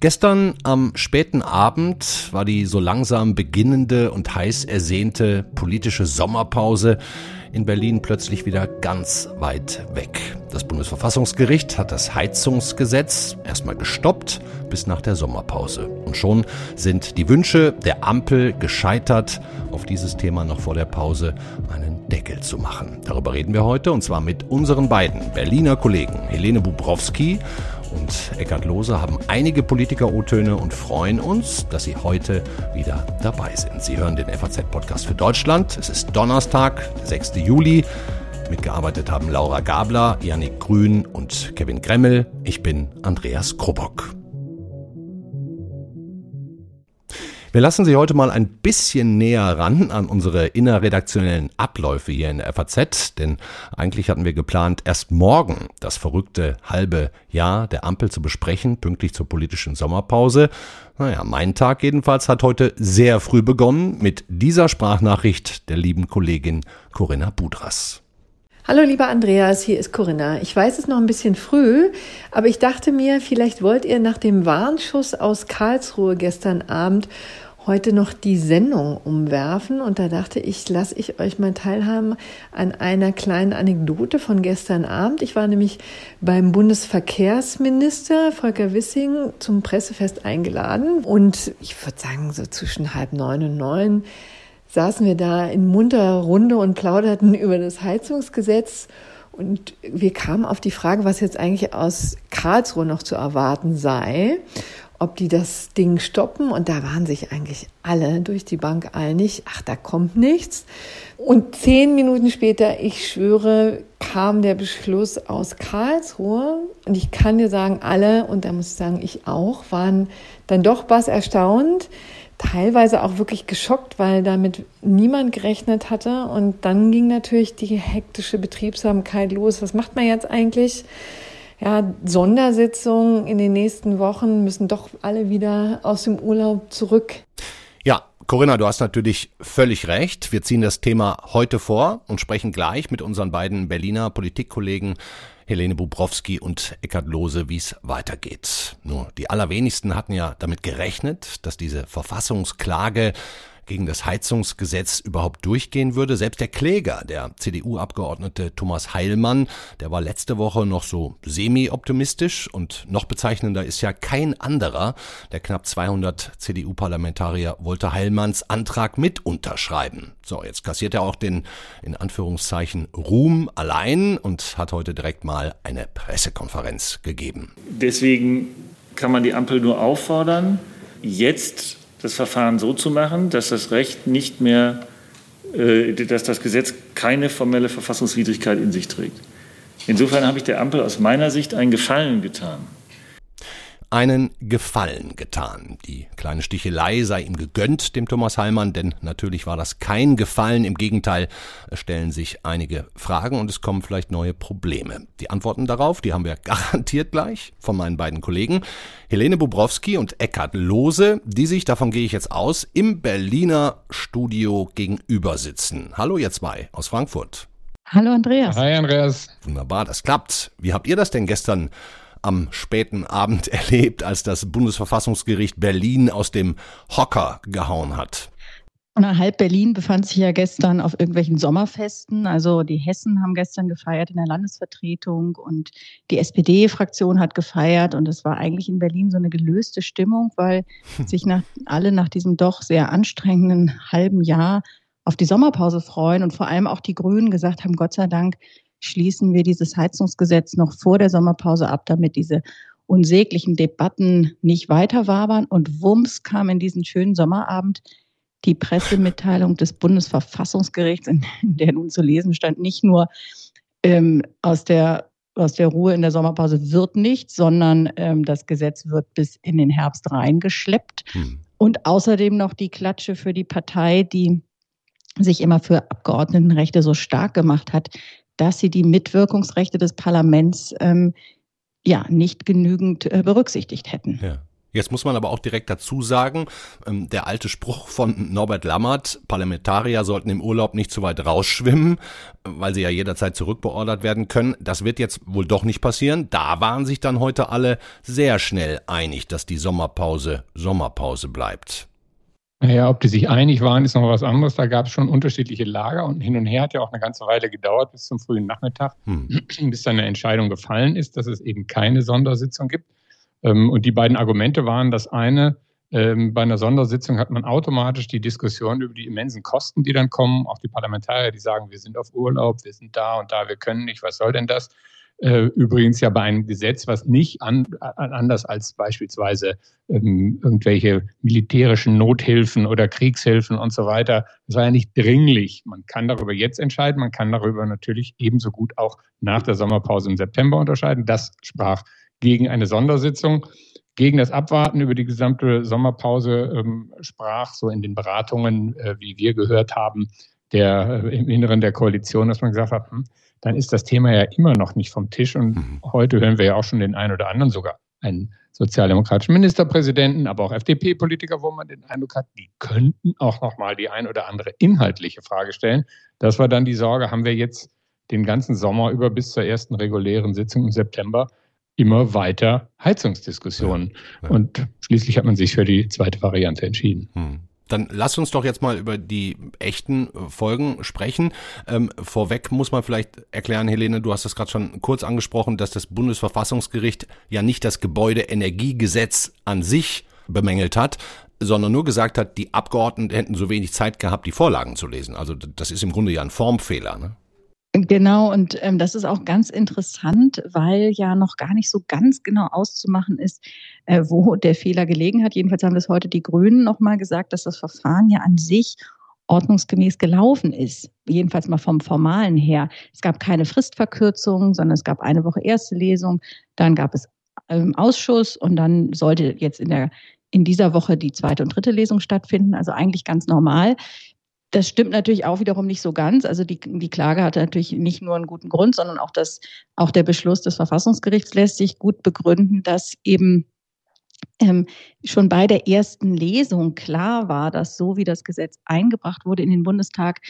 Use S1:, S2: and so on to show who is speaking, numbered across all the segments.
S1: Gestern am späten Abend war die so langsam beginnende und heiß ersehnte politische Sommerpause in Berlin plötzlich wieder ganz weit weg. Das Bundesverfassungsgericht hat das Heizungsgesetz erstmal gestoppt bis nach der Sommerpause. Und schon sind die Wünsche der Ampel gescheitert, auf dieses Thema noch vor der Pause einen Deckel zu machen. Darüber reden wir heute und zwar mit unseren beiden Berliner Kollegen Helene Bubrowski und Eckhard Lohse haben einige Politiker-O-Töne und freuen uns, dass Sie heute wieder dabei sind. Sie hören den FAZ-Podcast für Deutschland. Es ist Donnerstag, der 6. Juli. Mitgearbeitet haben Laura Gabler, Yannick Grün und Kevin Gremmel. Ich bin Andreas Krobock. Wir lassen Sie heute mal ein bisschen näher ran an unsere innerredaktionellen Abläufe hier in der FAZ, denn eigentlich hatten wir geplant, erst morgen das verrückte halbe Jahr der Ampel zu besprechen, pünktlich zur politischen Sommerpause. Naja, mein Tag jedenfalls hat heute sehr früh begonnen mit dieser Sprachnachricht der lieben Kollegin Corinna Budras.
S2: Hallo lieber Andreas, hier ist Corinna. Ich weiß es noch ein bisschen früh, aber ich dachte mir, vielleicht wollt ihr nach dem Warnschuss aus Karlsruhe gestern Abend heute noch die Sendung umwerfen und da dachte ich, lasse ich euch mal teilhaben an einer kleinen Anekdote von gestern Abend. Ich war nämlich beim Bundesverkehrsminister Volker Wissing zum Pressefest eingeladen und ich würde sagen, so zwischen halb neun und neun saßen wir da in munterer Runde und plauderten über das Heizungsgesetz und wir kamen auf die Frage, was jetzt eigentlich aus Karlsruhe noch zu erwarten sei ob die das Ding stoppen. Und da waren sich eigentlich alle durch die Bank einig, ach, da kommt nichts. Und zehn Minuten später, ich schwöre, kam der Beschluss aus Karlsruhe. Und ich kann dir sagen, alle, und da muss ich sagen, ich auch, waren dann doch was erstaunt. Teilweise auch wirklich geschockt, weil damit niemand gerechnet hatte. Und dann ging natürlich die hektische Betriebsamkeit los. Was macht man jetzt eigentlich? ja, Sondersitzungen in den nächsten Wochen müssen doch alle wieder aus dem Urlaub zurück.
S1: Corinna, du hast natürlich völlig recht. Wir ziehen das Thema heute vor und sprechen gleich mit unseren beiden Berliner Politikkollegen Helene Bubrowski und Eckhard Lohse, wie es weitergeht. Nur die allerwenigsten hatten ja damit gerechnet, dass diese Verfassungsklage gegen das Heizungsgesetz überhaupt durchgehen würde. Selbst der Kläger, der CDU-Abgeordnete Thomas Heilmann, der war letzte Woche noch so semi-optimistisch und noch bezeichnender ist ja kein anderer. Der knapp 200 CDU-Parlamentarier wollte Heilmanns Antrag mit unterschreiben. So, jetzt kassiert er auch den, in Anführungszeichen, Ruhm allein und hat heute direkt mal eine Pressekonferenz gegeben.
S3: Deswegen kann man die Ampel nur auffordern, jetzt das Verfahren so zu machen, dass das Recht nicht mehr, äh, dass das Gesetz keine formelle Verfassungswidrigkeit in sich trägt. Insofern habe ich der Ampel aus meiner Sicht einen Gefallen getan
S1: einen Gefallen getan. Die kleine Stichelei sei ihm gegönnt, dem Thomas Heilmann, denn natürlich war das kein Gefallen. Im Gegenteil, es stellen sich einige Fragen und es kommen vielleicht neue Probleme. Die Antworten darauf, die haben wir garantiert gleich von meinen beiden Kollegen, Helene Bubrowski und Eckhard Lohse, die sich, davon gehe ich jetzt aus, im Berliner Studio gegenüber sitzen. Hallo ihr zwei aus Frankfurt.
S2: Hallo Andreas.
S4: Hi Andreas.
S1: Wunderbar, das klappt. Wie habt ihr das denn gestern am späten Abend erlebt, als das Bundesverfassungsgericht Berlin aus dem Hocker gehauen hat.
S5: Na, halb Berlin befand sich ja gestern auf irgendwelchen Sommerfesten. Also die Hessen haben gestern gefeiert in der Landesvertretung und die SPD-Fraktion hat gefeiert. Und es war eigentlich in Berlin so eine gelöste Stimmung, weil sich nach, alle nach diesem doch sehr anstrengenden halben Jahr auf die Sommerpause freuen und vor allem auch die Grünen gesagt haben, Gott sei Dank schließen wir dieses Heizungsgesetz noch vor der Sommerpause ab, damit diese unsäglichen Debatten nicht weiter wabern. Und Wumms kam in diesen schönen Sommerabend die Pressemitteilung des Bundesverfassungsgerichts, in der nun zu lesen stand, nicht nur ähm, aus der aus der Ruhe in der Sommerpause wird nicht, sondern ähm, das Gesetz wird bis in den Herbst reingeschleppt. Hm. Und außerdem noch die Klatsche für die Partei, die sich immer für Abgeordnetenrechte so stark gemacht hat, dass sie die Mitwirkungsrechte des Parlaments ähm, ja nicht genügend äh, berücksichtigt hätten.
S1: Ja. Jetzt muss man aber auch direkt dazu sagen, ähm, der alte Spruch von Norbert Lammert, Parlamentarier sollten im Urlaub nicht zu weit rausschwimmen, weil sie ja jederzeit zurückbeordert werden können. Das wird jetzt wohl doch nicht passieren. Da waren sich dann heute alle sehr schnell einig, dass die Sommerpause Sommerpause bleibt.
S4: Naja, ob die sich einig waren, ist noch was anderes. Da gab es schon unterschiedliche Lager und hin und her hat ja auch eine ganze Weile gedauert bis zum frühen Nachmittag, hm. bis dann eine Entscheidung gefallen ist, dass es eben keine Sondersitzung gibt. Ähm, und die beiden Argumente waren, das eine, ähm, bei einer Sondersitzung hat man automatisch die Diskussion über die immensen Kosten, die dann kommen. Auch die Parlamentarier, die sagen, wir sind auf Urlaub, wir sind da und da, wir können nicht, was soll denn das? Äh, übrigens ja bei einem Gesetz, was nicht an, anders als beispielsweise ähm, irgendwelche militärischen Nothilfen oder Kriegshilfen und so weiter, das war ja nicht dringlich. Man kann darüber jetzt entscheiden, man kann darüber natürlich ebenso gut auch nach der Sommerpause im September unterscheiden. Das sprach gegen eine Sondersitzung. Gegen das Abwarten über die gesamte Sommerpause ähm, sprach so in den Beratungen, äh, wie wir gehört haben, der, äh, im Inneren der Koalition, dass man gesagt hat, hm, dann ist das Thema ja immer noch nicht vom Tisch. Und mhm. heute hören wir ja auch schon den einen oder anderen, sogar einen sozialdemokratischen Ministerpräsidenten, aber auch FDP-Politiker, wo man den Eindruck hat, die könnten auch noch mal die ein oder andere inhaltliche Frage stellen. Das war dann die Sorge, haben wir jetzt den ganzen Sommer über bis zur ersten regulären Sitzung im September immer weiter Heizungsdiskussionen. Ja, ja. Und schließlich hat man sich für die zweite Variante entschieden. Hm.
S1: Dann lass uns doch jetzt mal über die echten Folgen sprechen. Ähm, vorweg muss man vielleicht erklären, Helene, du hast das gerade schon kurz angesprochen, dass das Bundesverfassungsgericht ja nicht das Gebäudeenergiegesetz an sich bemängelt hat, sondern nur gesagt hat, die Abgeordneten hätten so wenig Zeit gehabt, die Vorlagen zu lesen. Also das ist im Grunde ja ein Formfehler. Ne?
S5: Genau, und ähm, das ist auch ganz interessant, weil ja noch gar nicht so ganz genau auszumachen ist, äh, wo der Fehler gelegen hat. Jedenfalls haben das heute die Grünen nochmal gesagt, dass das Verfahren ja an sich ordnungsgemäß gelaufen ist. Jedenfalls mal vom Formalen her. Es gab keine Fristverkürzung, sondern es gab eine Woche erste Lesung, dann gab es ähm, Ausschuss und dann sollte jetzt in der in dieser Woche die zweite und dritte Lesung stattfinden, also eigentlich ganz normal. Das stimmt natürlich auch wiederum nicht so ganz. Also die, die Klage hatte natürlich nicht nur einen guten Grund, sondern auch, das, auch der Beschluss des Verfassungsgerichts lässt sich gut begründen, dass eben ähm, schon bei der ersten Lesung klar war, dass so wie das Gesetz eingebracht wurde in den Bundestag,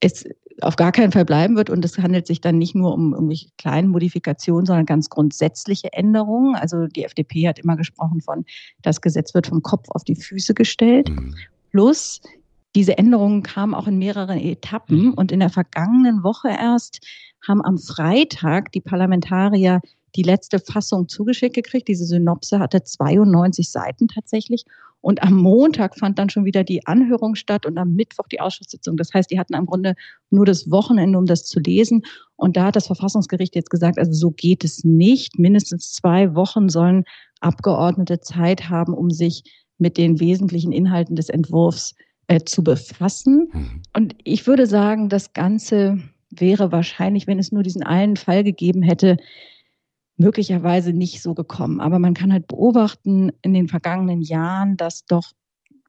S5: es auf gar keinen Fall bleiben wird. Und es handelt sich dann nicht nur um irgendwelche kleinen Modifikationen, sondern ganz grundsätzliche Änderungen. Also die FDP hat immer gesprochen von, das Gesetz wird vom Kopf auf die Füße gestellt. Mhm. Plus diese Änderungen kamen auch in mehreren Etappen mhm. und in der vergangenen Woche erst haben am Freitag die Parlamentarier die letzte Fassung zugeschickt gekriegt. Diese Synopse hatte 92 Seiten tatsächlich. Und am Montag fand dann schon wieder die Anhörung statt und am Mittwoch die Ausschusssitzung. Das heißt, die hatten im Grunde nur das Wochenende, um das zu lesen. Und da hat das Verfassungsgericht jetzt gesagt, also so geht es nicht. Mindestens zwei Wochen sollen Abgeordnete Zeit haben, um sich mit den wesentlichen Inhalten des Entwurfs äh, zu befassen. Mhm. Und ich würde sagen, das Ganze wäre wahrscheinlich, wenn es nur diesen einen Fall gegeben hätte, möglicherweise nicht so gekommen. Aber man kann halt beobachten in den vergangenen Jahren, dass doch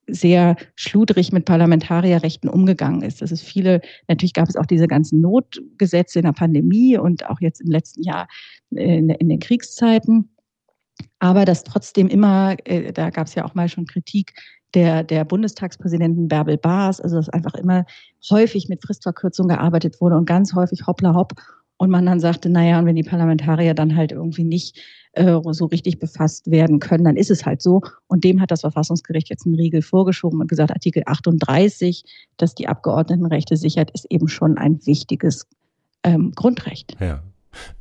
S5: sehr schludrig mit Parlamentarierrechten umgegangen ist. Das ist viele, natürlich gab es auch diese ganzen Notgesetze in der Pandemie und auch jetzt im letzten Jahr in, in den Kriegszeiten. Aber dass trotzdem immer, äh, da gab es ja auch mal schon Kritik, der, der Bundestagspräsidenten Bärbel Baas, also dass einfach immer häufig mit Fristverkürzung gearbeitet wurde und ganz häufig hoppla hopp. Und man dann sagte, naja, und wenn die Parlamentarier dann halt irgendwie nicht äh, so richtig befasst werden können, dann ist es halt so. Und dem hat das Verfassungsgericht jetzt einen Riegel vorgeschoben und gesagt, Artikel 38, dass die Abgeordnetenrechte sichert, ist eben schon ein wichtiges ähm, Grundrecht.
S1: Ja.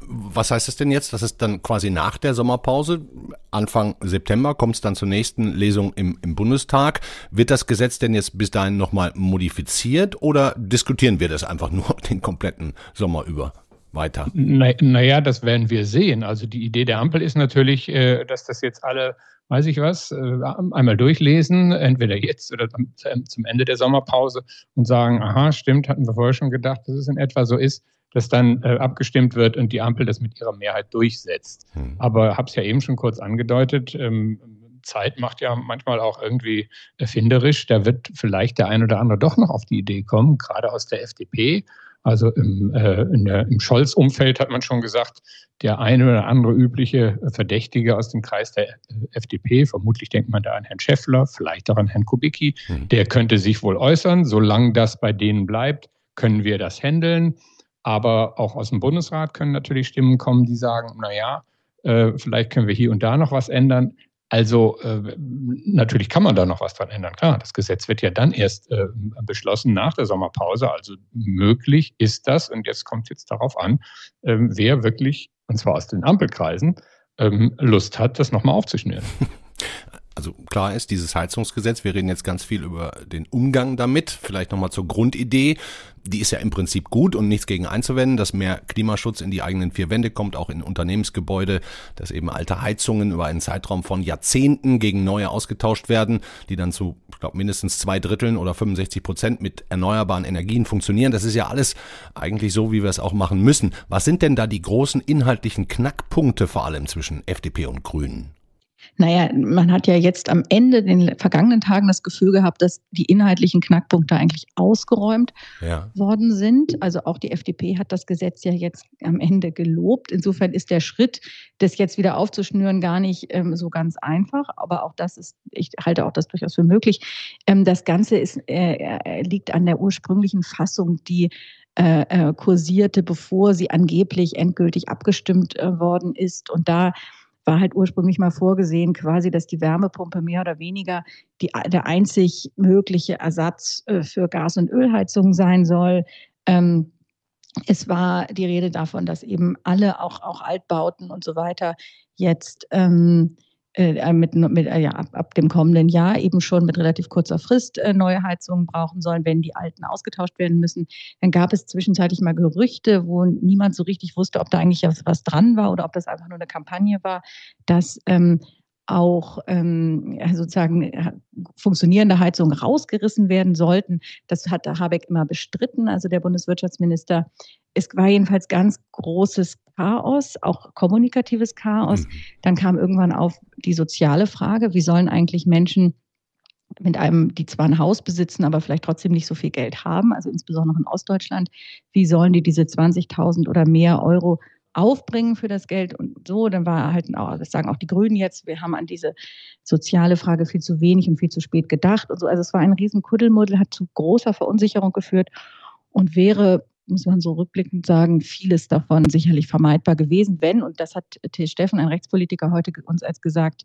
S1: Was heißt es denn jetzt? Das ist dann quasi nach der Sommerpause, Anfang September, kommt es dann zur nächsten Lesung im, im Bundestag. Wird das Gesetz denn jetzt bis dahin nochmal modifiziert oder diskutieren wir das einfach nur den kompletten Sommer über? Weiter.
S4: Naja, na das werden wir sehen. Also die Idee der Ampel ist natürlich, äh, dass das jetzt alle weiß ich was, äh, einmal durchlesen, entweder jetzt oder zum Ende der Sommerpause und sagen, aha, stimmt, hatten wir vorher schon gedacht, dass es in etwa so ist dass dann äh, abgestimmt wird und die Ampel das mit ihrer Mehrheit durchsetzt. Hm. Aber habe es ja eben schon kurz angedeutet, ähm, Zeit macht ja manchmal auch irgendwie erfinderisch. Da wird vielleicht der ein oder andere doch noch auf die Idee kommen, gerade aus der FDP Also im, äh, im Scholz-Umfeld hat man schon gesagt, der eine oder andere übliche Verdächtige aus dem Kreis der FDP, vermutlich denkt man da an Herrn Schäffler, vielleicht auch an Herrn Kubicki, mhm. der könnte sich wohl äußern. Solange das bei denen bleibt, können wir das handeln. Aber auch aus dem Bundesrat können natürlich Stimmen kommen, die sagen, na ja, äh, vielleicht können wir hier und da noch was ändern. Also äh, natürlich kann man da noch was dran ändern. Klar, das Gesetz wird ja dann erst äh, beschlossen nach der Sommerpause. Also möglich ist das. Und jetzt kommt jetzt darauf an, äh, wer wirklich, und zwar aus den Ampelkreisen, ähm, Lust hat, das nochmal aufzuschnüren.
S1: Also klar ist, dieses Heizungsgesetz, wir reden jetzt ganz viel über den Umgang damit, vielleicht nochmal zur Grundidee. Die ist ja im Prinzip gut und nichts gegen einzuwenden, dass mehr Klimaschutz in die eigenen vier Wände kommt, auch in Unternehmensgebäude, dass eben alte Heizungen über einen Zeitraum von Jahrzehnten gegen neue ausgetauscht werden, die dann zu, ich glaube, mindestens zwei Dritteln oder 65 Prozent mit erneuerbaren Energien funktionieren. Das ist ja alles eigentlich so, wie wir es auch machen müssen. Was sind denn da die großen inhaltlichen Knackpunkte vor allem zwischen FDP und Grünen?
S5: Naja, man hat ja jetzt am Ende den vergangenen Tagen das Gefühl gehabt, dass die inhaltlichen Knackpunkte eigentlich ausgeräumt ja. worden sind. Also auch die FDP hat das Gesetz ja jetzt am Ende gelobt. Insofern ist der Schritt, das jetzt wieder aufzuschnüren, gar nicht ähm, so ganz einfach. Aber auch das ist, ich halte auch das durchaus für möglich. Ähm, das Ganze ist, äh, äh liegt an der ursprünglichen Fassung, die äh, äh, kursierte, bevor sie angeblich endgültig abgestimmt äh, worden ist. Und da war halt ursprünglich mal vorgesehen, quasi, dass die Wärmepumpe mehr oder weniger die, der einzig mögliche Ersatz äh, für Gas- und Ölheizung sein soll. Ähm, es war die Rede davon, dass eben alle, auch, auch Altbauten und so weiter, jetzt ähm, äh, mit, mit, äh, ja, ab, ab, dem kommenden Jahr eben schon mit relativ kurzer Frist äh, neue Heizungen brauchen sollen, wenn die alten ausgetauscht werden müssen. Dann gab es zwischenzeitlich mal Gerüchte, wo niemand so richtig wusste, ob da eigentlich was dran war oder ob das einfach nur eine Kampagne war, dass ähm, auch ähm, sozusagen äh, funktionierende Heizungen rausgerissen werden sollten. Das hat Habeck immer bestritten, also der Bundeswirtschaftsminister. Es war jedenfalls ganz großes Chaos, auch kommunikatives Chaos. Mhm. Dann kam irgendwann auf die soziale Frage, wie sollen eigentlich Menschen mit einem, die zwar ein Haus besitzen, aber vielleicht trotzdem nicht so viel Geld haben, also insbesondere in Ostdeutschland, wie sollen die diese 20.000 oder mehr Euro aufbringen für das Geld und so. Dann war halt, das sagen auch die Grünen jetzt, wir haben an diese soziale Frage viel zu wenig und viel zu spät gedacht und so. Also es war ein riesen Kuddelmuddel, hat zu großer Verunsicherung geführt und wäre muss man so rückblickend sagen, vieles davon sicherlich vermeidbar gewesen, wenn, und das hat T. Steffen, ein Rechtspolitiker, heute uns als gesagt,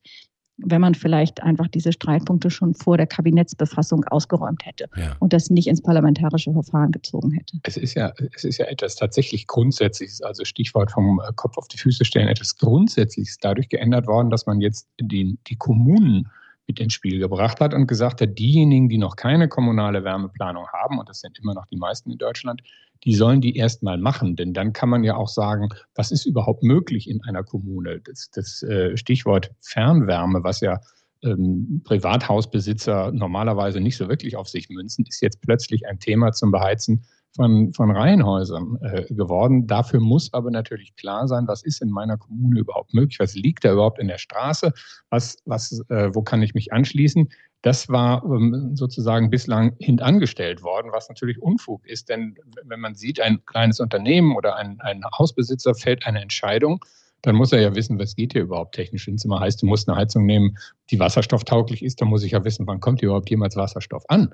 S5: wenn man vielleicht einfach diese Streitpunkte schon vor der Kabinettsbefassung ausgeräumt hätte ja. und das nicht ins parlamentarische Verfahren gezogen hätte.
S4: Es ist ja, es ist ja etwas tatsächlich Grundsätzliches, also Stichwort vom äh, Kopf auf die Füße stellen, etwas Grundsätzliches dadurch geändert worden, dass man jetzt die, die Kommunen mit ins Spiel gebracht hat und gesagt hat, diejenigen, die noch keine kommunale Wärmeplanung haben, und das sind immer noch die meisten in Deutschland, die sollen die erstmal machen. Denn dann kann man ja auch sagen, was ist überhaupt möglich in einer Kommune? Das, das äh, Stichwort Fernwärme, was ja ähm, Privathausbesitzer normalerweise nicht so wirklich auf sich münzen, ist jetzt plötzlich ein Thema zum Beheizen von, von Reihenhäusern äh, geworden. Dafür muss aber natürlich klar sein, was ist in meiner Kommune überhaupt möglich, was liegt da überhaupt in der Straße, was, was, äh, wo kann ich mich anschließen. Das war ähm, sozusagen bislang hintangestellt worden, was natürlich Unfug ist, denn wenn man sieht, ein kleines Unternehmen oder ein, ein Hausbesitzer fällt eine Entscheidung, dann muss er ja wissen, was geht hier überhaupt technisch. Wenn es immer heißt, du musst eine Heizung nehmen, die wasserstofftauglich ist, dann muss ich ja wissen, wann kommt hier überhaupt jemals Wasserstoff an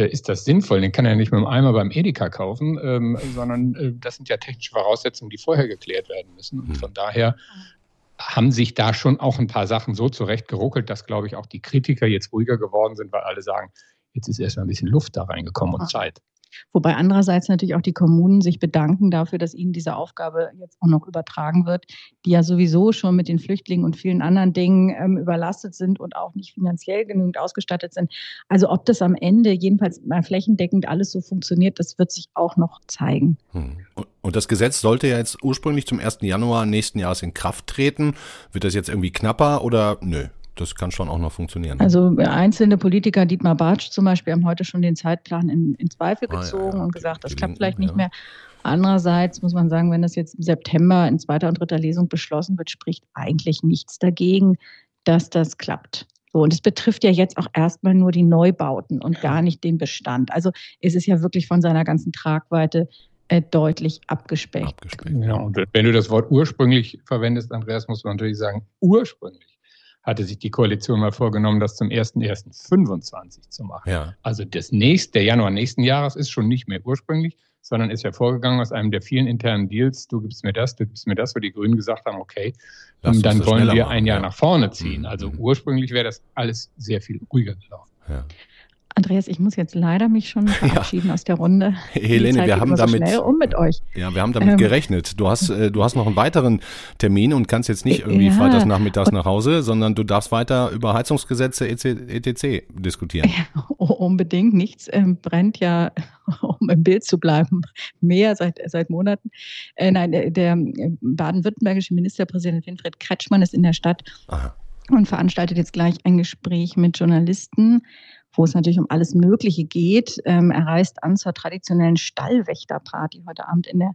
S4: ist das sinnvoll? Den kann er ja nicht mit einem Eimer beim Edeka kaufen, ähm, sondern äh, das sind ja technische Voraussetzungen, die vorher geklärt werden müssen. Und hm. von daher haben sich da schon auch ein paar Sachen so zurechtgeruckelt, dass, glaube ich, auch die Kritiker jetzt ruhiger geworden sind, weil alle sagen, jetzt ist erstmal ein bisschen Luft da reingekommen und Zeit.
S5: Wobei andererseits natürlich auch die Kommunen sich bedanken dafür, dass ihnen diese Aufgabe jetzt auch noch übertragen wird, die ja sowieso schon mit den Flüchtlingen und vielen anderen Dingen ähm, überlastet sind und auch nicht finanziell genügend ausgestattet sind. Also ob das am Ende jedenfalls mal flächendeckend alles so funktioniert, das wird sich auch noch zeigen.
S1: Hm. Und das Gesetz sollte ja jetzt ursprünglich zum 1. Januar nächsten Jahres in Kraft treten. Wird das jetzt irgendwie knapper oder nö? Das kann schon auch noch funktionieren.
S5: Also einzelne Politiker, Dietmar Bartsch zum Beispiel, haben heute schon den Zeitplan in, in Zweifel gezogen ah, ja, ja. und gesagt, das klappt vielleicht nicht ja. mehr. Andererseits muss man sagen, wenn das jetzt im September in zweiter und dritter Lesung beschlossen wird, spricht eigentlich nichts dagegen, dass das klappt. So, und es betrifft ja jetzt auch erstmal nur die Neubauten und gar nicht den Bestand. Also es ist ja wirklich von seiner ganzen Tragweite äh, deutlich abgespeckt. abgespeckt.
S4: Ja, und wenn du das Wort ursprünglich verwendest, Andreas, muss man natürlich sagen, ursprünglich hatte sich die Koalition mal vorgenommen, das zum 1.1.25 zu machen. Ja. Also das nächste, der Januar nächsten Jahres ist schon nicht mehr ursprünglich, sondern ist hervorgegangen aus einem der vielen internen Deals. Du gibst mir das, du gibst mir das, wo die Grünen gesagt haben, okay, Lass dann wollen wir ein Jahr ja. nach vorne ziehen. Mhm. Also ursprünglich wäre das alles sehr viel ruhiger gelaufen. Ja.
S5: Andreas, ich muss jetzt leider mich schon verabschieden ja. aus der Runde.
S1: Helene, wir haben damit
S5: so um mit euch.
S1: Ja, wir haben damit ähm, gerechnet. Du hast äh, du hast noch einen weiteren Termin und kannst jetzt nicht irgendwie ja, freitags nachmittags nach Hause, sondern du darfst weiter über Heizungsgesetze etc. diskutieren.
S5: Ja, unbedingt nichts ähm, brennt ja, um im Bild zu bleiben, mehr seit seit Monaten. Äh, nein, der, der äh, baden-württembergische Ministerpräsident Winfried Kretschmann ist in der Stadt Aha. und veranstaltet jetzt gleich ein Gespräch mit Journalisten wo es natürlich um alles Mögliche geht. Ähm, er reist an zur traditionellen Stallwächterparty heute Abend in der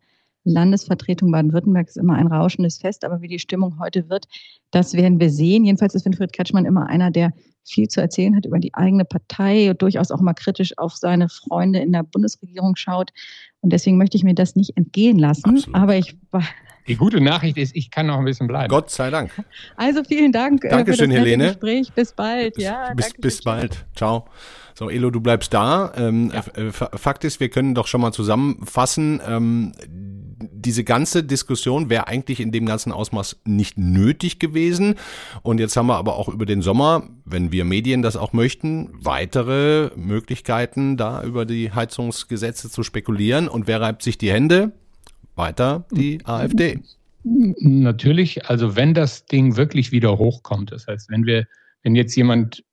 S5: Landesvertretung Baden-Württemberg. ist immer ein rauschendes Fest, aber wie die Stimmung heute wird, das werden wir sehen. Jedenfalls ist Winfried Kretschmann immer einer, der viel zu erzählen hat über die eigene Partei und durchaus auch mal kritisch auf seine Freunde in der Bundesregierung schaut. Und deswegen möchte ich mir das nicht entgehen lassen. Absolut. Aber ich
S4: die gute Nachricht ist, ich kann noch ein bisschen bleiben.
S1: Gott sei Dank.
S5: Also vielen Dank
S1: äh, Dankeschön, für das Helene.
S5: Gespräch. Bis bald. Ja,
S1: bis, bis bald. Ciao. So, Elo, du bleibst da. Ähm, ja. Äh, Fakt ist, wir können doch schon mal zusammenfassen. Ähm, diese ganze Diskussion wäre eigentlich in dem ganzen Ausmaß nicht nötig gewesen. Und jetzt haben wir aber auch über den Sommer, wenn wir Medien das auch möchten, weitere Möglichkeiten, da über die Heizungsgesetze zu spekulieren. Und wer reibt sich die Hände? Weiter die AfD.
S4: Natürlich, also wenn das Ding wirklich wieder hochkommt, das heißt, wenn wir, wenn jetzt jemand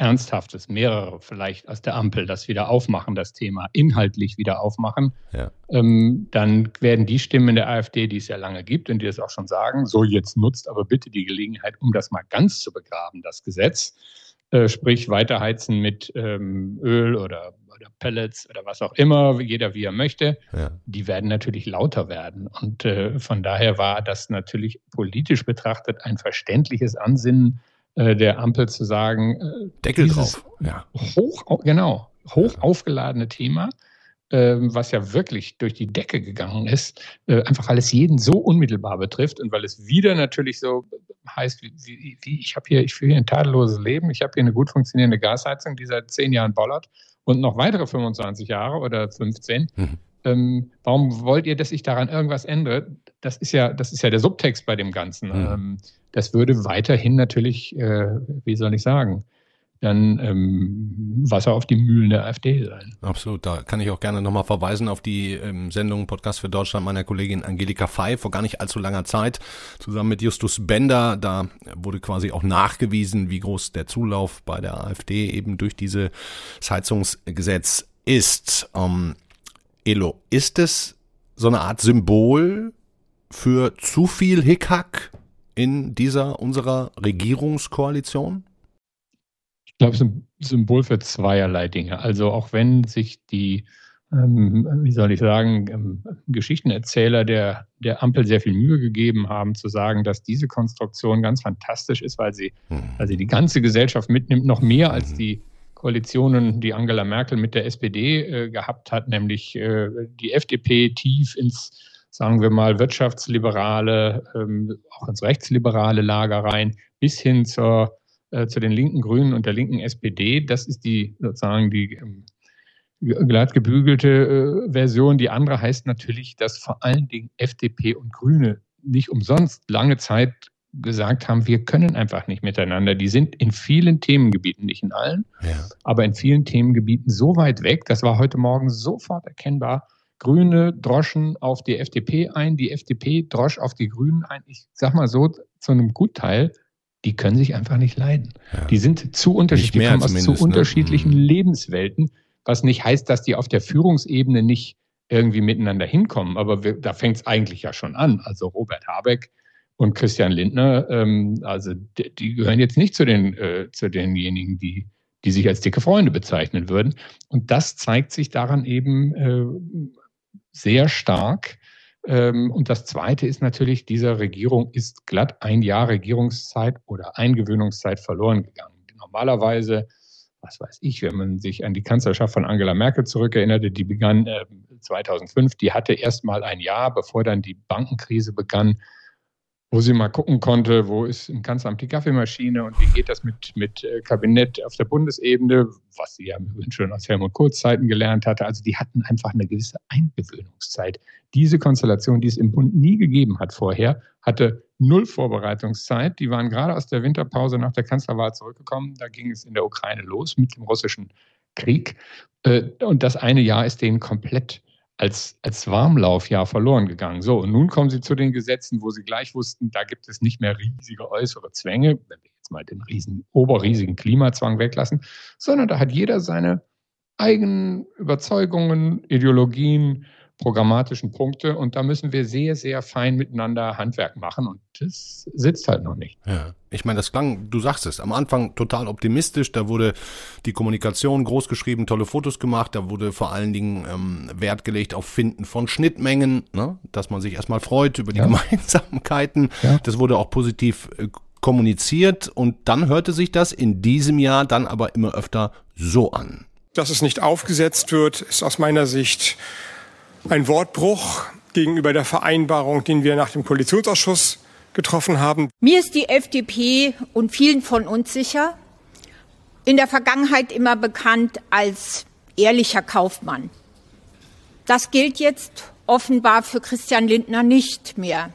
S4: Ernsthaftes, mehrere vielleicht aus der Ampel das wieder aufmachen, das Thema inhaltlich wieder aufmachen, ja. ähm, dann werden die Stimmen der AfD, die es ja lange gibt und die es auch schon sagen, so jetzt nutzt aber bitte die Gelegenheit, um das mal ganz zu begraben, das Gesetz, äh, sprich weiterheizen mit ähm, Öl oder, oder Pellets oder was auch immer, jeder wie er möchte, ja. die werden natürlich lauter werden. Und äh, von daher war das natürlich politisch betrachtet ein verständliches Ansinnen äh, der Ampel zu sagen,
S1: äh, Deckel drauf. Ja.
S4: Hoch, genau, hoch aufgeladene Thema ähm, was ja wirklich durch die Decke gegangen ist, äh, einfach weil es jeden so unmittelbar betrifft und weil es wieder natürlich so heißt, wie, wie, wie ich habe hier, ich führe hier ein tadelloses Leben, ich habe hier eine gut funktionierende Gasheizung, die seit zehn Jahren bollert und noch weitere 25 Jahre oder 15. Mhm. Ähm, warum wollt ihr, dass ich daran irgendwas ändere? Das ist ja, das ist ja der Subtext bei dem Ganzen. Mhm. Ähm, das würde weiterhin natürlich, äh, wie soll ich sagen, dann ähm, Wasser auf die Mühlen der AfD sein.
S1: Absolut, da kann ich auch gerne nochmal verweisen auf die ähm, Sendung Podcast für Deutschland meiner Kollegin Angelika Fey vor gar nicht allzu langer Zeit, zusammen mit Justus Bender. Da wurde quasi auch nachgewiesen, wie groß der Zulauf bei der AfD eben durch dieses Heizungsgesetz ist. Ähm, Elo, ist es so eine Art Symbol für zu viel Hickhack in dieser unserer Regierungskoalition?
S4: Glaube, es ist ein Symbol für zweierlei Dinge. Also auch wenn sich die, ähm, wie soll ich sagen, ähm, Geschichtenerzähler der, der Ampel sehr viel Mühe gegeben haben, zu sagen, dass diese Konstruktion ganz fantastisch ist, weil sie, mhm. weil sie die ganze Gesellschaft mitnimmt, noch mehr als hm. die Koalitionen, die Angela Merkel mit der SPD äh, gehabt hat, nämlich äh, die FDP tief ins, sagen wir mal, wirtschaftsliberale, ähm, auch ins rechtsliberale Lager rein, bis hin zur äh, zu den linken Grünen und der linken SPD. Das ist die sozusagen die ähm, glatt gebügelte äh, Version. Die andere heißt natürlich, dass vor allen Dingen FDP und Grüne nicht umsonst lange Zeit gesagt haben, wir können einfach nicht miteinander. Die sind in vielen Themengebieten, nicht in allen, ja. aber in vielen Themengebieten so weit weg, das war heute Morgen sofort erkennbar. Grüne droschen auf die FDP ein, die FDP drosch auf die Grünen ein. Ich sag mal so, zu einem Gutteil die können sich einfach nicht leiden. Ja. Die sind zu unterschiedlich, die kommen aus zu ne? unterschiedlichen mhm. Lebenswelten, was nicht heißt, dass die auf der Führungsebene nicht irgendwie miteinander hinkommen. Aber wir, da fängt es eigentlich ja schon an. Also Robert Habeck und Christian Lindner, ähm, also die, die, gehören jetzt nicht zu den äh, zu denjenigen, die die sich als dicke Freunde bezeichnen würden. Und das zeigt sich daran eben äh, sehr stark, und das Zweite ist natürlich, dieser Regierung ist glatt ein Jahr Regierungszeit oder Eingewöhnungszeit verloren gegangen. Normalerweise was weiß ich, wenn man sich an die Kanzlerschaft von Angela Merkel zurückerinnerte, die begann äh, 2005, die hatte erst mal ein Jahr, bevor dann die Bankenkrise begann, wo sie mal gucken konnte, wo ist im Kanzleramt die Kaffeemaschine und wie geht das mit, mit äh, Kabinett auf der Bundesebene, was sie ja schon aus Helmut Kurz Zeiten gelernt hatte. Also die hatten einfach eine gewisse Eingewöhnungszeit. Diese Konstellation, die es im Bund nie gegeben hat vorher, hatte null Vorbereitungszeit. Die waren gerade aus der Winterpause nach der Kanzlerwahl zurückgekommen. Da ging es in der Ukraine los mit dem russischen Krieg. Äh, und das eine Jahr ist denen komplett als, als Warmlaufjahr verloren gegangen. So, und nun kommen sie zu den Gesetzen, wo sie gleich wussten, da gibt es nicht mehr riesige äußere Zwänge, wenn wir jetzt mal den riesen, oberriesigen Klimazwang weglassen, sondern da hat jeder seine eigenen Überzeugungen, Ideologien, programmatischen Punkte und da müssen wir sehr, sehr fein miteinander Handwerk machen und das sitzt halt noch nicht.
S1: Ja, ich meine, das klang, du sagst es, am Anfang total optimistisch, da wurde die Kommunikation groß geschrieben, tolle Fotos gemacht, da wurde vor allen Dingen ähm, Wert gelegt auf Finden von Schnittmengen, ne? dass man sich erstmal freut über die ja. Gemeinsamkeiten, ja. das wurde auch positiv äh, kommuniziert und dann hörte sich das in diesem Jahr dann aber immer öfter so an.
S6: Dass es nicht aufgesetzt wird, ist aus meiner Sicht ein Wortbruch gegenüber der Vereinbarung, den wir nach dem Koalitionsausschuss getroffen haben.
S7: Mir ist die FDP und vielen von uns sicher in der Vergangenheit immer bekannt als ehrlicher Kaufmann. Das gilt jetzt offenbar für Christian Lindner nicht mehr.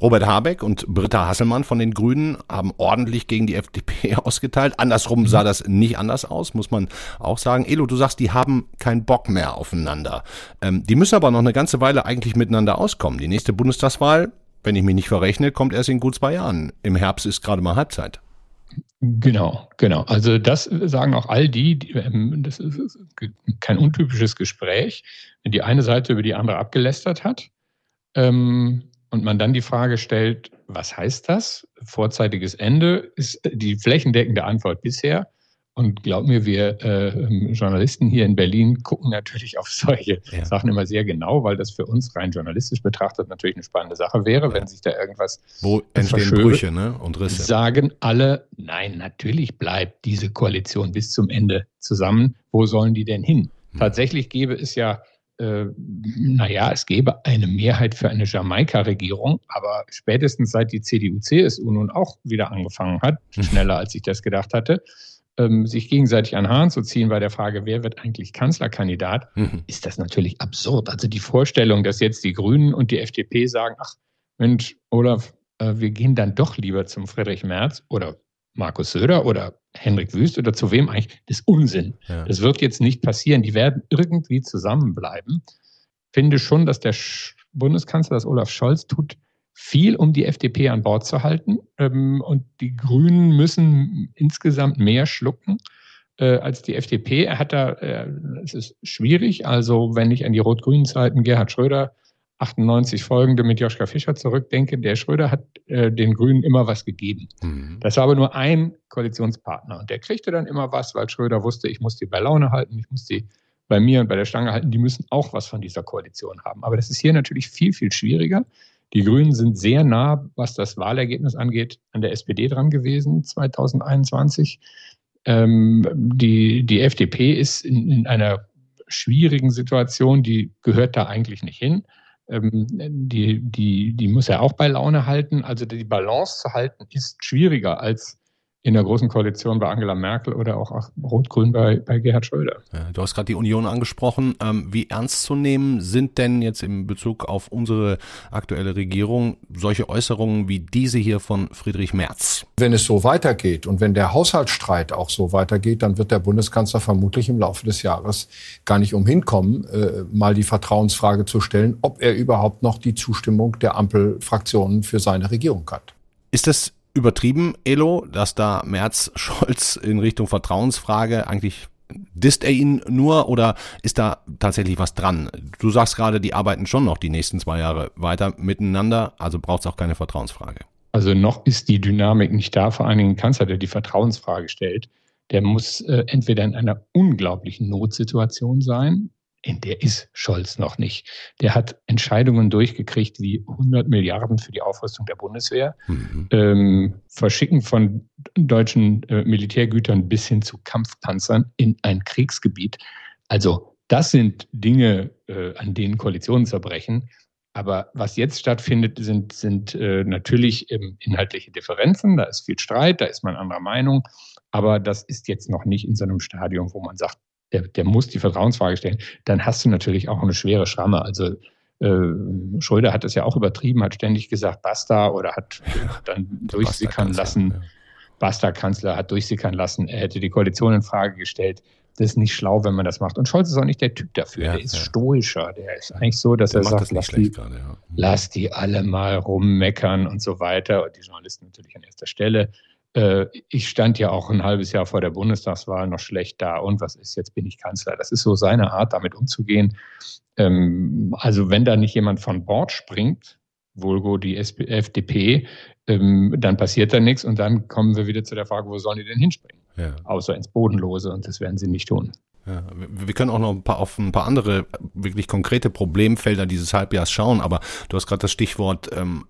S1: Robert Habeck und Britta Hasselmann von den Grünen haben ordentlich gegen die FDP ausgeteilt. Andersrum sah das nicht anders aus, muss man auch sagen. Elo, du sagst, die haben keinen Bock mehr aufeinander. Ähm, die müssen aber noch eine ganze Weile eigentlich miteinander auskommen. Die nächste Bundestagswahl, wenn ich mich nicht verrechne, kommt erst in gut zwei Jahren. Im Herbst ist gerade mal Halbzeit.
S4: Genau, genau. Also das sagen auch all die, die ähm, das ist kein untypisches Gespräch, wenn die eine Seite über die andere abgelästert hat. Ähm, und man dann die Frage stellt, was heißt das? Vorzeitiges Ende ist die flächendeckende Antwort bisher. Und glaub mir, wir äh, Journalisten hier in Berlin gucken natürlich auf solche ja. Sachen immer sehr genau, weil das für uns rein journalistisch betrachtet natürlich eine spannende Sache wäre, ja. wenn sich da irgendwas
S1: Wo entstehen Brüche ne? und Risse.
S4: Sagen alle, nein, natürlich bleibt diese Koalition bis zum Ende zusammen. Wo sollen die denn hin? Hm. Tatsächlich gäbe es ja äh, naja, es gäbe eine Mehrheit für eine Jamaika-Regierung, aber spätestens seit die CDU-CSU nun auch wieder angefangen hat, mhm. schneller als ich das gedacht hatte, ähm, sich gegenseitig an Haaren zu ziehen bei der Frage, wer wird eigentlich Kanzlerkandidat, mhm. ist das natürlich absurd. Also die Vorstellung, dass jetzt die Grünen und die FDP sagen, ach Mensch, Olaf, äh, wir gehen dann doch lieber zum Friedrich Merz oder Markus Söder oder Henrik Wüst oder zu wem eigentlich, das ist Unsinn. Ja. Das wird jetzt nicht passieren. Die werden irgendwie zusammenbleiben. Finde schon, dass der Bundeskanzler, das Olaf Scholz, tut viel, um die FDP an Bord zu halten. Ähm, und die Grünen müssen insgesamt mehr schlucken äh, als die FDP. Er hat da, äh, es ist schwierig. Also, wenn ich an die rot-grünen Zeiten Gerhard Schröder 98 folgende mit Joschka Fischer zurückdenke, der Schröder hat äh, den Grünen immer was gegeben. Mhm. Das war aber nur ein Koalitionspartner. Und der kriegte dann immer was, weil Schröder wusste, ich muss die bei Laune halten, ich muss die bei mir und bei der Stange halten, die müssen auch was von dieser Koalition haben. Aber das ist hier natürlich viel, viel schwieriger. Die Grünen sind sehr nah, was das Wahlergebnis angeht, an der SPD dran gewesen 2021. Ähm, die, die FDP ist in, in einer schwierigen Situation, die gehört da eigentlich nicht hin die, die, die muss er auch bei Laune halten. Also die Balance zu halten ist schwieriger als in der Großen Koalition bei Angela Merkel oder auch Rot-Grün bei, bei Gerhard Schröder.
S1: Du hast gerade die Union angesprochen. Ähm, wie ernst zu nehmen sind denn jetzt im Bezug auf unsere aktuelle Regierung solche Äußerungen wie diese hier von Friedrich Merz?
S8: Wenn es so weitergeht und wenn der Haushaltsstreit auch so weitergeht, dann wird der Bundeskanzler vermutlich im Laufe des Jahres gar nicht umhin kommen, äh, mal die Vertrauensfrage zu stellen, ob er überhaupt noch die Zustimmung der Ampelfraktionen für seine Regierung hat.
S1: Ist das übertrieben, Elo, dass da Merz Scholz in Richtung Vertrauensfrage eigentlich disst er ihn nur oder ist da tatsächlich was dran? Du sagst gerade, die arbeiten schon noch die nächsten zwei Jahre weiter miteinander, also braucht es auch keine Vertrauensfrage.
S4: Also noch ist die Dynamik nicht da. Vor allen Dingen Kanzler, der die Vertrauensfrage stellt, der muss äh, entweder in einer unglaublichen Notsituation sein, in der ist Scholz noch nicht. Der hat Entscheidungen durchgekriegt wie 100 Milliarden für die Aufrüstung der Bundeswehr, mhm. ähm, Verschicken von deutschen äh, Militärgütern bis hin zu Kampfpanzern in ein Kriegsgebiet. Also das sind Dinge, äh, an denen Koalitionen zerbrechen. Aber was jetzt stattfindet, sind, sind äh, natürlich ähm, inhaltliche Differenzen. Da ist viel Streit, da ist man anderer Meinung. Aber das ist jetzt noch nicht in so einem Stadium, wo man sagt, der, der muss die Vertrauensfrage stellen. Dann hast du natürlich auch eine schwere Schramme. Also äh, Schröder hat es ja auch übertrieben, hat ständig gesagt, basta, oder hat dann durchsickern lassen, ja. Basta-Kanzler hat durchsickern lassen, er hätte die Koalition in Frage gestellt das ist nicht schlau, wenn man das macht. Und Scholz ist auch nicht der Typ dafür. Ja, der ist ja. stoischer. Der ist eigentlich so, dass der er sagt, lass, die, grade, ja. lass die alle mal rummeckern und so weiter. Und die Journalisten natürlich an erster Stelle. Äh, ich stand ja auch ein halbes Jahr vor der Bundestagswahl noch schlecht da. Und was ist, jetzt bin ich Kanzler. Das ist so seine Art, damit umzugehen. Ähm, also wenn da nicht jemand von Bord springt, Vulgo die FDP, ähm, dann passiert da nichts und dann kommen wir wieder zu der Frage, wo sollen die denn hinspringen? Ja. Außer ins Bodenlose und das werden sie nicht tun.
S1: Ja, wir können auch noch ein paar, auf ein paar andere wirklich konkrete Problemfelder dieses Halbjahrs schauen, aber du hast gerade das Stichwort ähm,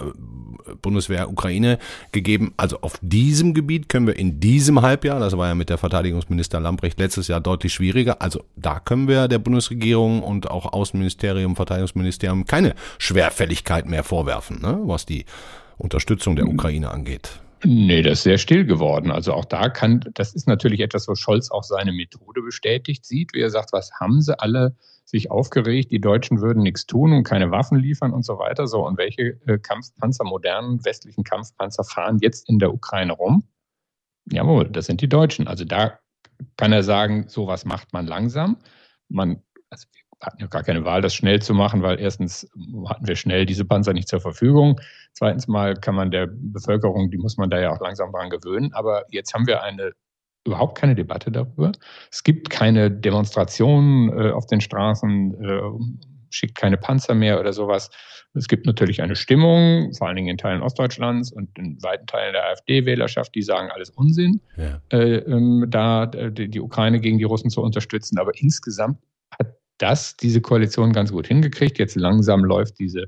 S1: Bundeswehr Ukraine gegeben. Also auf diesem Gebiet können wir in diesem Halbjahr, das war ja mit der Verteidigungsminister Lambrecht letztes Jahr deutlich schwieriger, also da können wir der Bundesregierung und auch Außenministerium, Verteidigungsministerium keine Schwerfälligkeit mehr vorwerfen, ne, was die Unterstützung der Ukraine angeht.
S4: Nee, das ist sehr still geworden. Also auch da kann, das ist natürlich etwas, wo Scholz auch seine Methode bestätigt sieht, wie er sagt, was haben sie alle sich aufgeregt, die Deutschen würden nichts tun und keine Waffen liefern und so weiter. So, und welche äh, Kampfpanzer, modernen westlichen Kampfpanzer fahren jetzt in der Ukraine rum? Jawohl, das sind die Deutschen. Also da kann er sagen, sowas macht man langsam. Man, also wir hatten ja gar keine Wahl, das schnell zu machen, weil erstens hatten wir schnell diese Panzer nicht zur Verfügung. Zweitens mal kann man der Bevölkerung, die muss man da ja auch langsam dran gewöhnen. Aber jetzt haben wir eine überhaupt keine Debatte darüber. Es gibt keine Demonstrationen äh, auf den Straßen, äh, schickt keine Panzer mehr oder sowas. Es gibt natürlich eine Stimmung, vor allen Dingen in Teilen Ostdeutschlands und in weiten Teilen der AfD-Wählerschaft, die sagen, alles Unsinn, ja. äh, ähm, da äh, die Ukraine gegen die Russen zu unterstützen. Aber insgesamt hat das diese Koalition ganz gut hingekriegt. Jetzt langsam läuft diese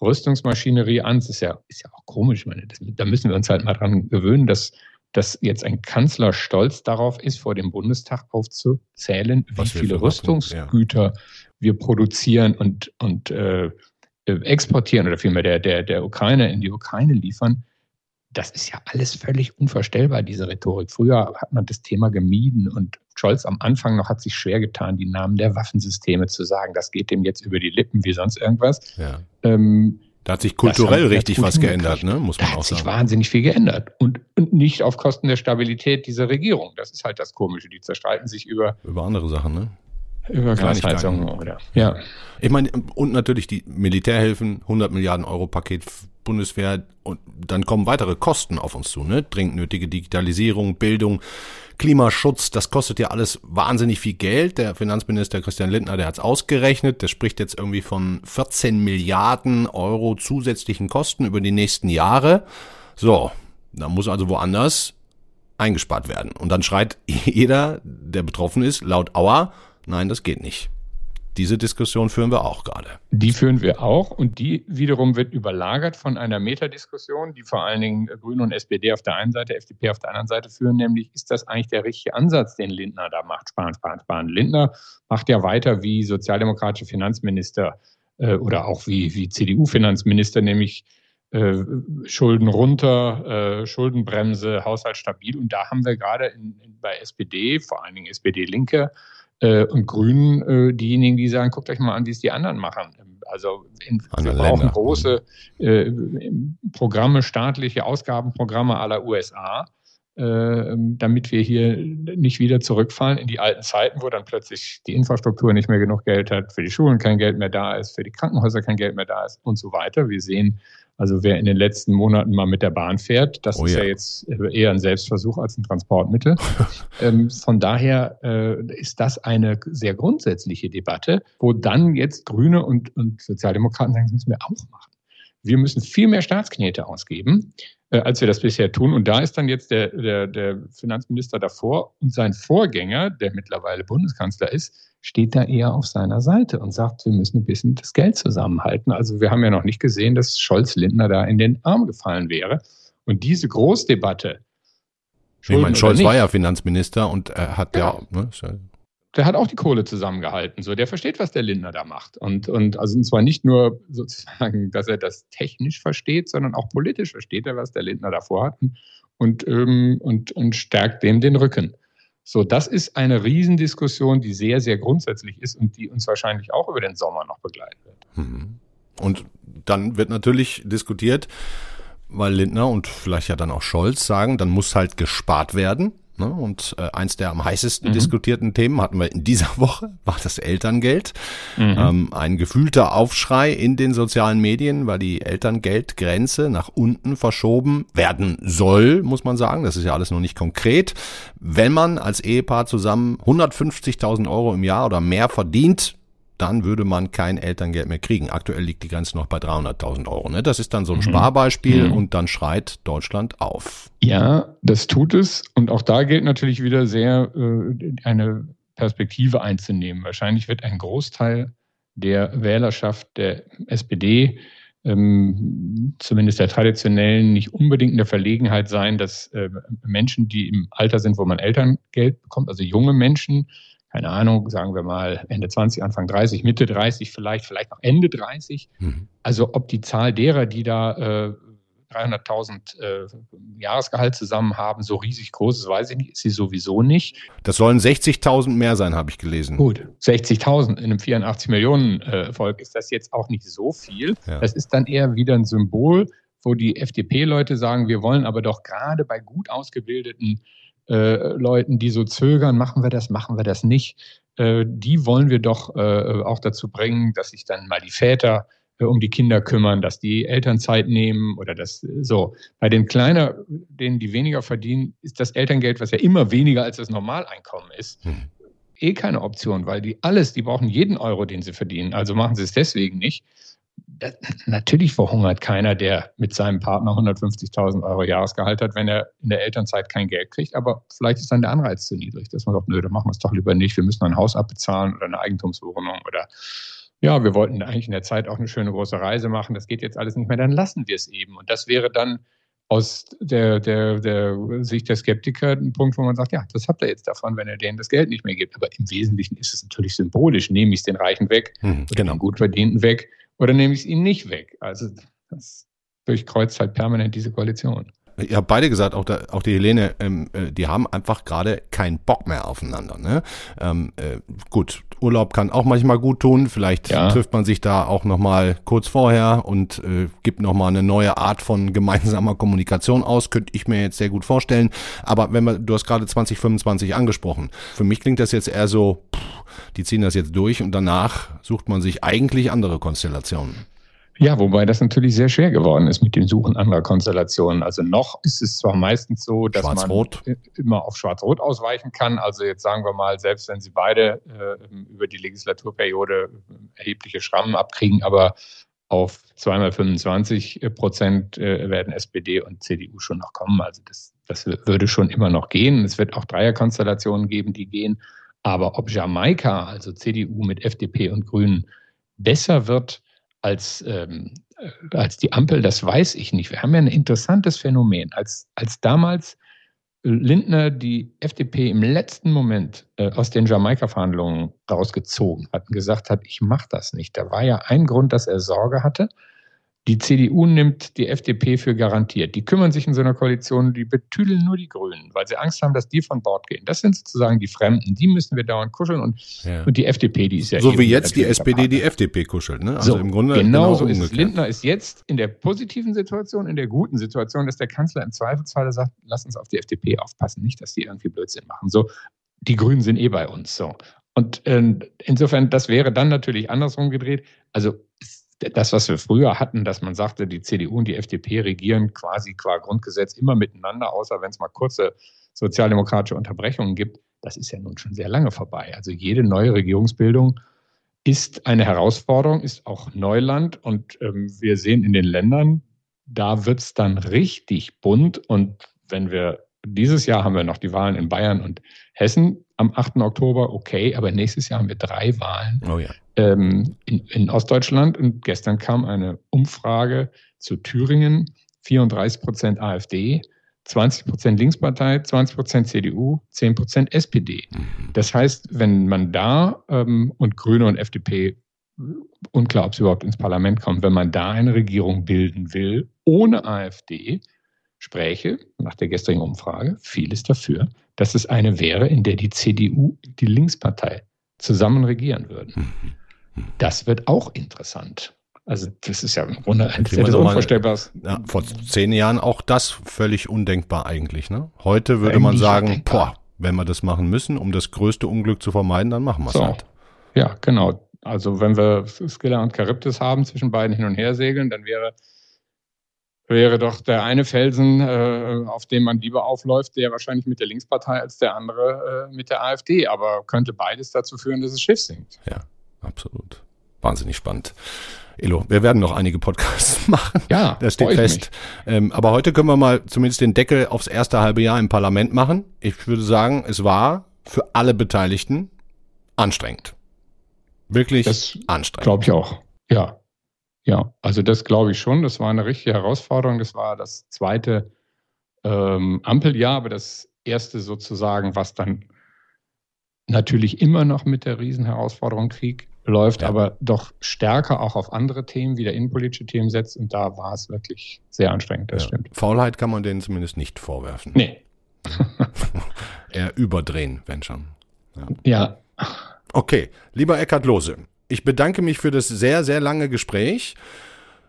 S4: Rüstungsmaschinerie an. Das ist ja, ist ja auch komisch. Meine, das, da müssen wir uns halt mal dran gewöhnen, dass, dass jetzt ein Kanzler stolz darauf ist, vor dem Bundestag aufzuzählen, Was wie viele Rüstungsgüter ja. wir produzieren und, und äh, exportieren oder vielmehr der, der, der Ukraine in die Ukraine liefern das ist ja alles völlig unvorstellbar, diese Rhetorik. Früher hat man das Thema gemieden und Scholz am Anfang noch hat sich schwer getan, die Namen der Waffensysteme zu sagen. Das geht dem jetzt über die Lippen wie sonst irgendwas. Ja.
S1: Ähm, da hat sich kulturell richtig was geändert, ne? muss man
S4: da
S1: auch sagen.
S4: Da hat sich wahnsinnig viel geändert. Und, und nicht auf Kosten der Stabilität dieser Regierung. Das ist halt das Komische. Die zerstreiten sich über.
S1: Über andere Sachen, ne?
S4: Über Glasheizung oder. Ja.
S1: Ich meine, und natürlich die Militärhilfen, 100 Milliarden Euro Paket Bundeswehr und dann kommen weitere Kosten auf uns zu, ne? Dringend nötige Digitalisierung, Bildung, Klimaschutz, das kostet ja alles wahnsinnig viel Geld. Der Finanzminister Christian Lindner, der hat es ausgerechnet, der spricht jetzt irgendwie von 14 Milliarden Euro zusätzlichen Kosten über die nächsten Jahre. So, da muss also woanders eingespart werden. Und dann schreit jeder, der betroffen ist, laut Auer, nein, das geht nicht. Diese Diskussion führen wir auch gerade.
S4: Die führen wir auch und die wiederum wird überlagert von einer Metadiskussion, die vor allen Dingen Grüne und SPD auf der einen Seite, FDP auf der anderen Seite führen, nämlich ist das eigentlich der richtige Ansatz, den Lindner da macht? Sparen, sparen, sparen. Lindner macht ja weiter wie sozialdemokratische Finanzminister äh, oder auch wie, wie CDU-Finanzminister, nämlich äh, Schulden runter, äh, Schuldenbremse, Haushalt stabil. Und da haben wir gerade in, in, bei SPD, vor allen Dingen SPD-Linke, äh, und Grünen äh, diejenigen, die sagen, guckt euch mal an, wie es die anderen machen. Also in, wir brauchen Länder. große äh, Programme, staatliche Ausgabenprogramme aller USA, damit wir hier nicht wieder zurückfallen in die alten Zeiten, wo dann plötzlich die Infrastruktur nicht mehr genug Geld hat, für die Schulen kein Geld mehr da ist, für die Krankenhäuser kein Geld mehr da ist und so weiter. Wir sehen also wer in den letzten Monaten mal mit der Bahn fährt, das oh, ist ja. ja. jetzt eher ein Selbstversuch als ein Transportmittel. ähm, von daher äh, ist das eine sehr grundsätzliche Debatte, wo dann jetzt Grüne und, und Sozialdemokraten sagen, das müssen wir auch machen. Wir müssen viel mehr Staatsknete ausgeben. äh, als wir das bisher tun. Und da ist dann jetzt der, der, der Finanzminister davor und sein Vorgänger, der mittlerweile Bundeskanzler ist, steht da eher auf seiner Seite und sagt, wir müssen ein bisschen das Geld zusammenhalten. Also wir haben ja noch nicht gesehen, dass Scholz-Lindner da in den Arm gefallen wäre. Und diese Großdebatte.
S1: Ich meine, Scholz war ja Finanzminister und er hat ja, ja ne,
S4: der hat auch die Kohle zusammengehalten. So, der versteht, was der Lindner da macht. Und, und also zwar nicht nur sozusagen, dass er das technisch versteht, sondern auch politisch versteht er, was der Lindner davor hat und, ähm, und, und stärkt dem den Rücken. So, das ist eine Riesendiskussion, die sehr, sehr grundsätzlich ist und die uns wahrscheinlich auch über den Sommer noch begleiten wird.
S1: Mhm. Und dann wird natürlich diskutiert, weil Lindner und vielleicht ja dann auch Scholz sagen, dann muss halt gespart werden. Ne? Und äh, eins der am heißesten mhm. diskutierten Themen hatten wir in dieser Woche, war das Elterngeld. Mhm. Ähm, ein gefühlter Aufschrei in den sozialen Medien, weil die Elterngeldgrenze nach unten verschoben werden soll, muss man sagen. Das ist ja alles noch nicht konkret. Wenn man als Ehepaar zusammen 150.000 Euro im Jahr oder mehr verdient, dann würde man kein Elterngeld mehr kriegen. Aktuell liegt die Grenze noch bei 300.000 Euro. Ne? Das ist dann so ein mhm. Sparbeispiel mhm. und dann schreit Deutschland auf.
S4: Ja, das tut es. Und auch da gilt natürlich wieder sehr äh, eine Perspektive einzunehmen. Wahrscheinlich wird ein Großteil der Wählerschaft der SPD ähm, zumindest der traditionellen, nicht unbedingt in der Verlegenheit sein, dass äh, Menschen, die im Alter sind, wo man Elterngeld bekommt, also junge Menschen, keine Ahnung, sagen wir mal Ende 20, Anfang 30, Mitte 30 vielleicht, vielleicht noch Ende 30. Mhm. Also ob die Zahl derer, die da äh, 300.000 äh, Jahresgehalt zusammen haben, so riesig groß ist, weiß ich nicht, ist sie sowieso nicht.
S1: Das sollen 60.000 mehr sein, habe ich gelesen.
S4: Gut, 60.000 in einem 84 Millionen äh, Volk ist das jetzt auch nicht so viel. Ja. Das ist dann eher wieder ein Symbol, wo die FDP-Leute sagen, wir wollen aber doch gerade bei gut ausgebildeten äh, Leuten, die so zögern, machen wir das, machen wir das nicht, äh, die wollen wir doch äh, auch dazu bringen, dass sich dann mal die Väter äh, um die Kinder kümmern, dass die Elternzeit nehmen oder das so. Bei den Kleiner, denen die weniger verdienen, ist das Elterngeld, was ja immer weniger als das Normaleinkommen ist, hm. eh keine Option, weil die alles, die brauchen jeden Euro, den sie verdienen. Also machen sie es deswegen nicht natürlich verhungert keiner, der mit seinem Partner 150.000 Euro Jahresgehalt hat, wenn er in der Elternzeit kein Geld kriegt. Aber vielleicht ist dann der Anreiz zu niedrig, dass man sagt, nö, dann machen wir es doch lieber nicht. Wir müssen ein Haus abbezahlen oder eine Eigentumswohnung oder ja, wir wollten eigentlich in der Zeit auch eine schöne große Reise machen. Das geht jetzt alles nicht mehr. Dann lassen wir es eben. Und das wäre dann aus der, der, der Sicht der Skeptiker ein Punkt, wo man sagt, ja, das habt ihr jetzt davon, wenn ihr denen das Geld nicht mehr gibt. Aber im Wesentlichen ist es natürlich symbolisch. Nehme ich es den Reichen weg hm, oder genau. den Gutverdienten weg oder nehme ich es ihnen nicht weg? Also das durchkreuzt halt permanent diese Koalition.
S1: Ihr habt beide gesagt, auch, da, auch die Helene, ähm, äh, die haben einfach gerade keinen Bock mehr aufeinander. Ne? Ähm, äh, gut, Urlaub kann auch manchmal gut tun. Vielleicht ja. trifft man sich da auch nochmal kurz vorher und äh, gibt nochmal eine neue Art von gemeinsamer Kommunikation aus. Könnte ich mir jetzt sehr gut vorstellen. Aber wenn man, du hast gerade 2025 angesprochen. Für mich klingt das jetzt eher so, pff, die ziehen das jetzt durch und danach sucht man sich eigentlich andere Konstellationen.
S4: Ja, wobei das natürlich sehr schwer geworden ist mit dem Suchen anderer Konstellationen. Also noch ist es zwar meistens so, dass man immer auf Schwarz-Rot ausweichen kann. Also jetzt sagen wir mal, selbst wenn sie beide äh, über die Legislaturperiode erhebliche Schrammen abkriegen, aber auf zweimal 25 Prozent äh, werden SPD und CDU schon noch kommen. Also das, das würde schon immer noch gehen. Es wird auch Dreierkonstellationen geben, die gehen. Aber ob Jamaika, also CDU mit FDP und Grünen, besser wird als, ähm, äh, als die Ampel, das weiß ich nicht. Wir haben ja ein interessantes Phänomen. Als, als damals Lindner die FDP im letzten Moment äh, aus den Jamaika-Verhandlungen rausgezogen hat und gesagt hat, ich mache das nicht. Da war ja ein Grund, dass er Sorge hatte, die CDU nimmt die FDP für garantiert. Die kümmern sich in so einer Koalition, die betüdeln nur die Grünen, weil sie Angst haben, dass die von Bord gehen. Das sind sozusagen die Fremden, die müssen wir dauernd kuscheln und, ja. und die FDP, die ist ja
S1: So wie jetzt die SPD die FDP kuschelt, ne?
S4: Also so, im Grunde genau, genau so ist es. Lindner ist jetzt in der positiven Situation, in der guten Situation, dass der Kanzler im Zweifelsfall sagt, lass uns auf die FDP aufpassen, nicht, dass die irgendwie Blödsinn machen. So, die Grünen sind eh bei uns. So. Und äh, insofern, das wäre dann natürlich andersrum gedreht. Also das, was wir früher hatten, dass man sagte, die CDU und die FDP regieren quasi qua Grundgesetz immer miteinander, außer wenn es mal kurze sozialdemokratische Unterbrechungen gibt, das ist ja nun schon sehr lange vorbei. Also jede neue Regierungsbildung ist eine Herausforderung, ist auch Neuland und ähm, wir sehen in den Ländern, da wird es dann richtig bunt. Und wenn wir dieses Jahr haben wir noch die Wahlen in Bayern und Hessen am 8. Oktober, okay, aber nächstes Jahr haben wir drei Wahlen
S1: oh ja.
S4: ähm, in, in, Ostdeutschland. Und gestern kam eine Umfrage zu Thüringen, 34 Prozent AfD, 20 Prozent Linkspartei, 20 Prozent CDU, 10 Prozent SPD. Mhm. Das heißt, wenn man da ähm, und Grüne und FDP unklar, ob sie überhaupt ins Parlament kommen, wenn man da eine Regierung bilden will, ohne AfD, spräche, nach der gestrigen Umfrage, vieles dafür, dass es eine wäre, in der die CDU, die Linkspartei, zusammen regieren würden. Mhm. Das wird auch interessant. Also das ist ja im Grunde ein
S1: etwas Unvorstellbares. Ja, vor zehn Jahren auch das völlig undenkbar eigentlich. Ne? Heute würde man sagen, boah, wenn wir das machen müssen, um das größte Unglück zu vermeiden, dann machen wir es so. halt.
S4: Ja, genau. Also wenn wir Skilla und Charybdis haben, zwischen beiden hin und her segeln, dann wäre, wäre doch der eine Felsen, äh, auf dem man lieber aufläuft, der wahrscheinlich mit der Linkspartei als der andere äh, mit der AfD. Aber könnte beides dazu führen, dass das Schiff sinkt.
S1: Ja, absolut. Wahnsinnig spannend. Elo, wir werden noch einige Podcasts machen.
S4: Ja,
S1: das steht fest. Ähm, aber heute können wir mal zumindest den Deckel aufs erste halbe Jahr im Parlament machen. Ich würde sagen, es war für alle Beteiligten anstrengend. Wirklich das anstrengend.
S4: Glaube ich auch. Ja. Ja, also das glaube ich schon. Das war eine richtige Herausforderung. Das war das zweite ähm, Ampeljahr, aber das erste sozusagen, was dann natürlich immer noch mit der Riesenherausforderung Krieg läuft, ja. aber doch stärker auch auf andere Themen, wieder innenpolitische Themen setzt. Und da war es wirklich sehr anstrengend, das ja. stimmt.
S1: Faulheit kann man denen zumindest nicht vorwerfen.
S4: Nee.
S1: Eher überdrehen, wenn schon.
S4: Ja. ja.
S1: Okay, lieber Eckhard Lose, ich bedanke mich für das sehr, sehr lange Gespräch.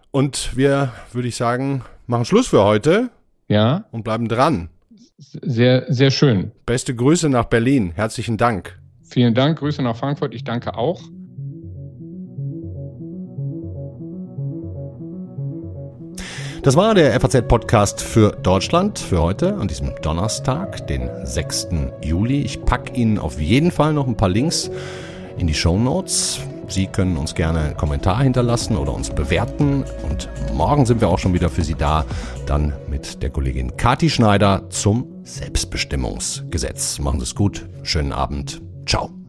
S1: Und wir, würde ich sagen, machen Schluss für heute.
S4: Ja.
S1: Und bleiben dran.
S4: Sehr, sehr schön.
S1: Beste Grüße nach Berlin. Herzlichen Dank.
S4: Vielen Dank. Grüße nach Frankfurt. Ich danke auch.
S1: Das war der FAZ-Podcast für Deutschland für heute, an diesem Donnerstag, den 6. Juli. Ich packe Ihnen auf jeden Fall noch ein paar Links in die Show Notes. Sie können uns gerne einen Kommentar hinterlassen oder uns bewerten. Und morgen sind wir auch schon wieder für Sie da, dann mit der Kollegin Kati Schneider zum Selbstbestimmungsgesetz. Machen Sie es gut, schönen Abend, ciao.